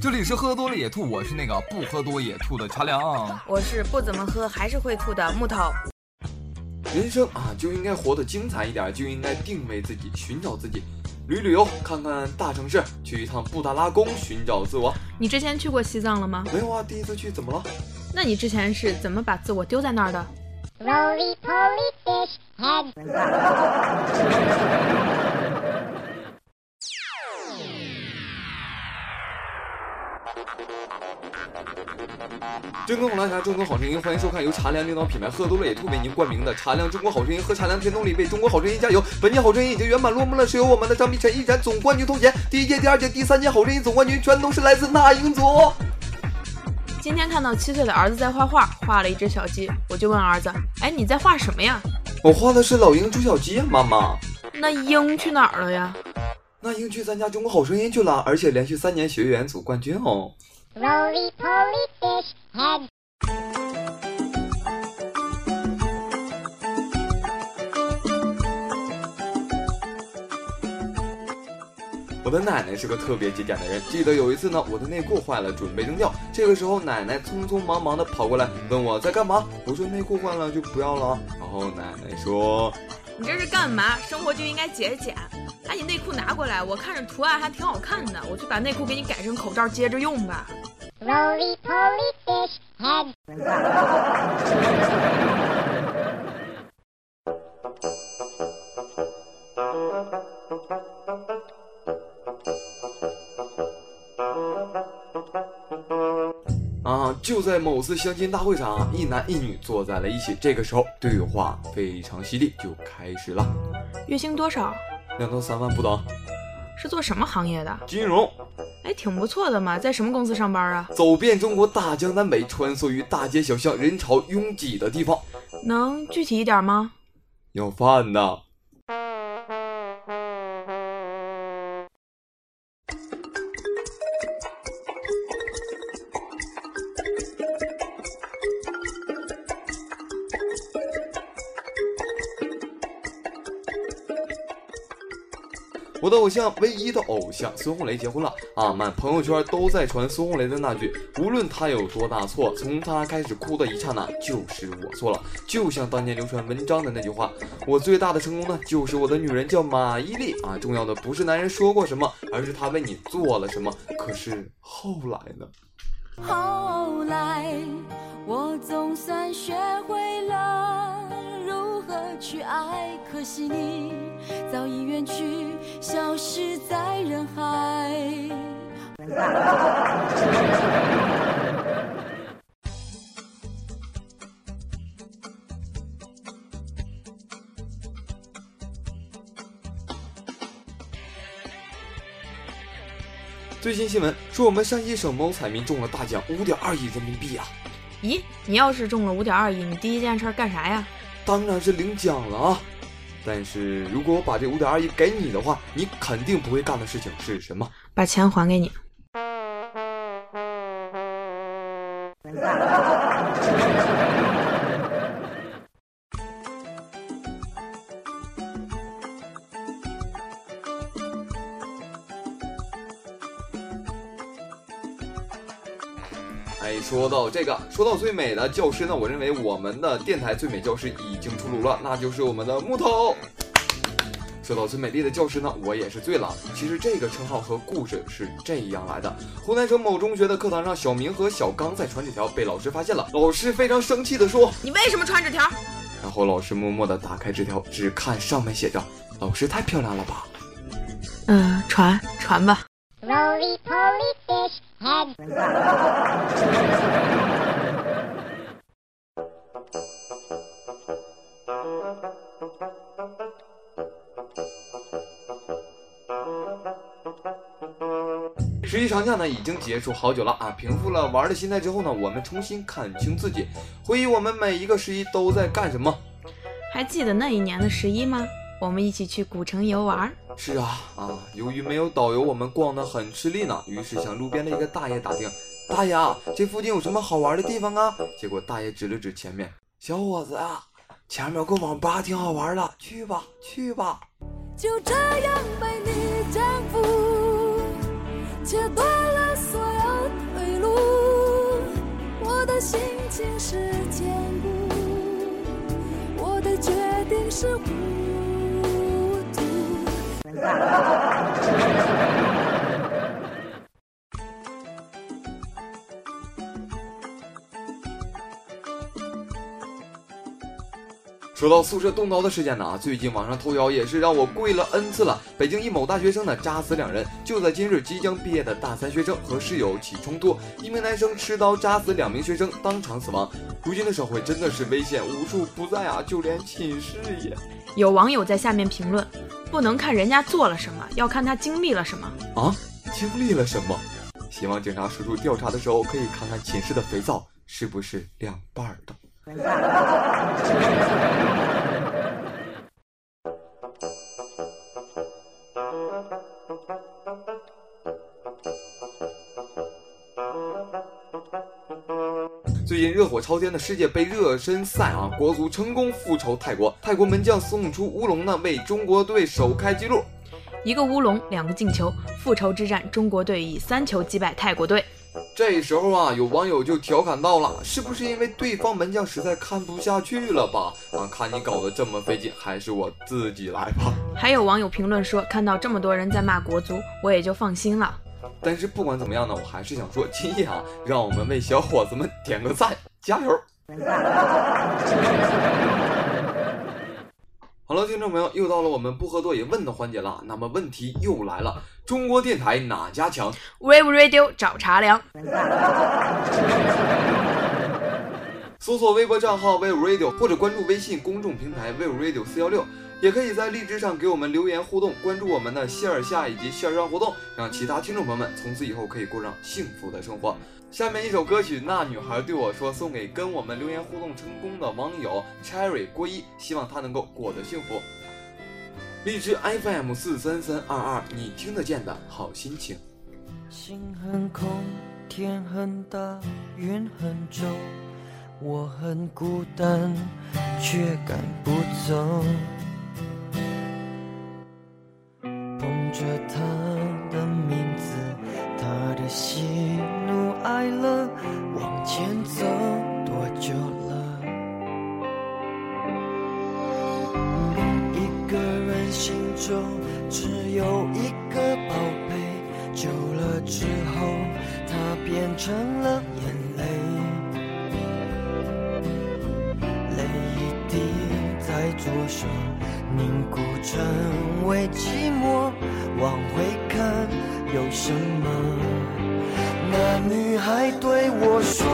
这里是喝多了也吐，我是那个不喝多也吐的茶凉。我是不怎么喝还是会吐的木头。人生啊，就应该活得精彩一点，就应该定位自己，寻找自己，旅旅游，看看大城市，去一趟布达拉宫寻找自我。你之前去过西藏了吗？没有啊，第一次去，怎么了？那你之前是怎么把自我丢在那儿的？真更好来茶，中国好声音，欢迎收看由茶凉领导品牌喝多了也兔为您冠名的茶凉中国好声音，喝茶凉天动力，为中国好声音加油！本届好声音已经圆满落幕了，是由我们的张碧晨一展总冠军头衔，第一届、第二届、第三届好声音总冠军全都是来自那英组。今天看到七岁的儿子在画画，画了一只小鸡，我就问儿子：“哎，你在画什么呀我画的是老鹰捉小鸡呀，妈妈。？”那鹰去哪儿了呀？那英去参加中国好声音去了，而且连续三年学员组冠军哦。Fish head. 我的奶奶是个特别节俭的人。记得有一次呢，我的内裤坏了，准备扔掉。这个时候，奶奶匆匆忙忙的跑过来问我在干嘛。我说内裤坏了就不要了。然后奶奶说，你这是干嘛？生活就应该节俭。哎，你内裤拿过来，我看着图案还挺好看的，我去把内裤给你改成口罩接着用吧。Roly poly fish head. 啊，就在某次相亲大会上，啊一男一女坐在了一起。这个时候，对话非常犀利，就开始了。月薪多少？两到三万不等。是做什么行业的？金融，哎，挺不错的嘛，在什么公司上班啊？走遍中国大江南北，穿梭于大街小巷、人潮拥挤的地方。能具体一点吗？要饭的。像，唯一的偶像孙红雷结婚了啊！满朋友圈都在传孙红雷的那句：“无论他有多大错，从他开始哭的一刹那，就是我错了。”就像当年流传文章的那句话：“我最大的成功呢，就是我的女人叫马伊琍啊！重要的不是男人说过什么，而是他为你做了什么。可是后来呢？后来，我总算学会了如何去爱，可惜你早已远去，消失在人海。最新新闻说，我们山西省某彩民中了大奖五点二亿人民币啊！咦，你要是中了五点二亿，你第一件事干啥呀？当然是领奖了啊！但是如果我把这五点二亿给你的话，你肯定不会干的事情是什么？把钱还给你。说到这个，说到最美的教师呢，我认为我们的电台最美教师已经出炉了，那就是我们的木头。说到最美丽的教师呢，我也是醉了。其实这个称号和故事是这样来的：湖南省某中学的课堂上，小明和小刚在传纸条，被老师发现了。老师非常生气地说你为什么传纸条？：“然后老师默默地打开纸条，只看上面写着‘老师太漂亮了吧’。嗯，传传吧。十一长假呢已经结束好久了啊，平复了玩的心态之后呢，我们重新看清自己，回忆我们每一个十一都在干什么。还记得那一年的十一吗？我们一起去古城游玩。是啊啊，由于没有导游，我们逛得很吃力呢。于是向路边的一个大爷打听：“大爷，这附近有什么好玩的地方啊？结果大爷指了指前面，小伙子啊，前面有个网吧挺好玩的。去吧，去吧，就这样被你征服，切断了所有退路。我的心情是坚固，我的决定是糊涂。说到宿舍动刀的事件呢，最近网上头条也是让我跪了 n 次了。北京一某大学生呢扎死两人，就在今日，即将毕业的大三学生和室友起冲突，一名男生持刀扎死两名学生，当场死亡。如今的社会真的是危险无处不在啊，就连寝室也。有网友在下面评论：不能看人家做了什么，要看他经历了什么。啊，经历了什么？希望警察叔叔调查的时候可以看看寝室的肥皂是不是两半 最近热火朝天的世界杯热身赛啊，国足成功复仇泰国，泰国门将送出乌龙呢，为中国队首开纪录。一个乌龙，两个进球，复仇之战，中国队以三球击败泰国队。这时候啊，有网友就调侃到了，是不是因为对方门将实在看不下去了吧？啊，看你搞得这么费劲，还是我自己来吧。还有网友评论说，看到这么多人在骂国足，我也就放心了。但是不管怎么样呢，我还是想说，今夜啊，让我们为小伙子们点个赞，加油！好了，听众朋友，又到了我们不喝多也问的环节了。那么问题又来了，中国电台哪家强？Wave Radio 找茶凉。搜索微博账号 Wave Radio 或者关注微信公众平台 Wave Radio 四幺六，也可以在荔枝上给我们留言互动，关注我们的线儿下以及线上活动，让其他听众朋友们从此以后可以过上幸福的生活。下面一首歌曲《那女孩对我说》，送给跟我们留言互动成功的网友 Cherry 郭一，希望他能够过得幸福。荔枝 FM 四三三二二，你听得见的好心情。心很空，天很大，云很重，我很孤单，却赶不走。捧着它左手凝固成为寂寞，往回看有什么？那女孩对我说，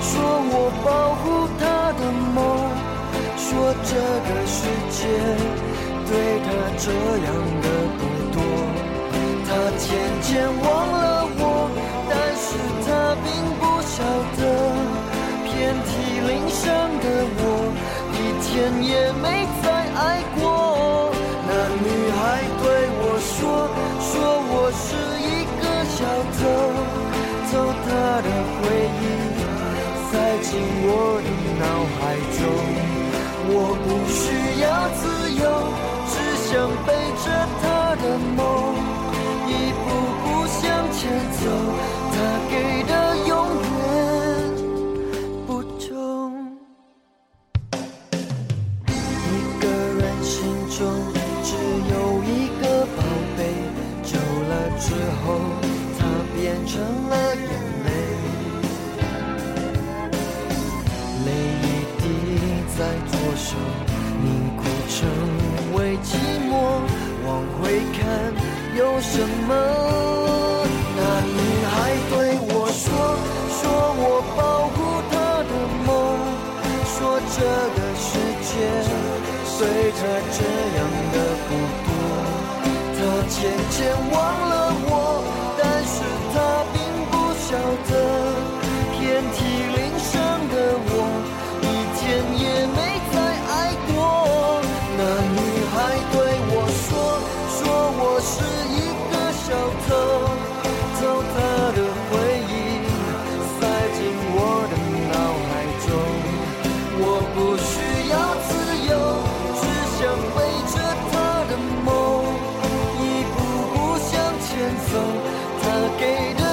说我保护她的梦，说这个世界对她这样的不多。她渐渐忘了我，但是她并不晓得，遍体鳞伤的我，一天也没进我的脑海中。我不需要自由，只想背着她的梦，一步步向前走。她给的永远不同。一个人心中只有一个宝贝，久了之后，它变成手凝固成为寂寞。往回看有什么？那女孩对我说，说我保护她的梦，说这个世界对她这样的不多。她渐渐忘他给的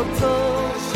我走。